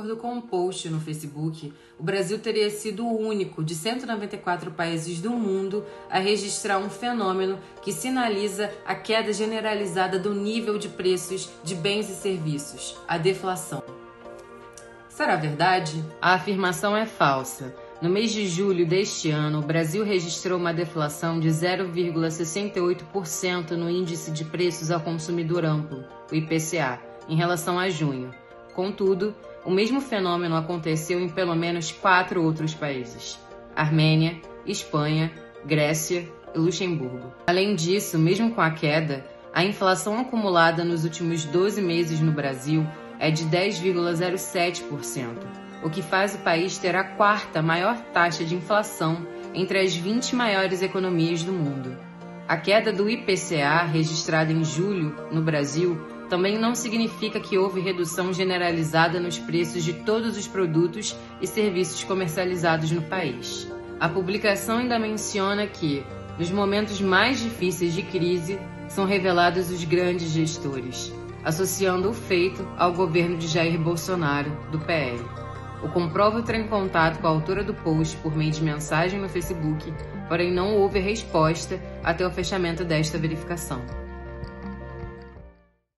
acordo com um post no Facebook, o Brasil teria sido o único de 194 países do mundo a registrar um fenômeno que sinaliza a queda generalizada do nível de preços de bens e serviços, a deflação. Será verdade? A afirmação é falsa. No mês de julho deste ano, o Brasil registrou uma deflação de 0,68% no índice de preços ao consumidor amplo, o IPCA, em relação a junho. Contudo, o mesmo fenômeno aconteceu em pelo menos quatro outros países: Armênia, Espanha, Grécia e Luxemburgo. Além disso, mesmo com a queda, a inflação acumulada nos últimos 12 meses no Brasil é de 10,07% o que faz o país ter a quarta maior taxa de inflação entre as 20 maiores economias do mundo. A queda do IPCA, registrada em julho no Brasil, também não significa que houve redução generalizada nos preços de todos os produtos e serviços comercializados no país. A publicação ainda menciona que, nos momentos mais difíceis de crise, são revelados os grandes gestores, associando o feito ao governo de Jair Bolsonaro, do PL. O Comprova entrou em contato com a autora do post por meio de mensagem no Facebook, porém não houve resposta até o fechamento desta verificação.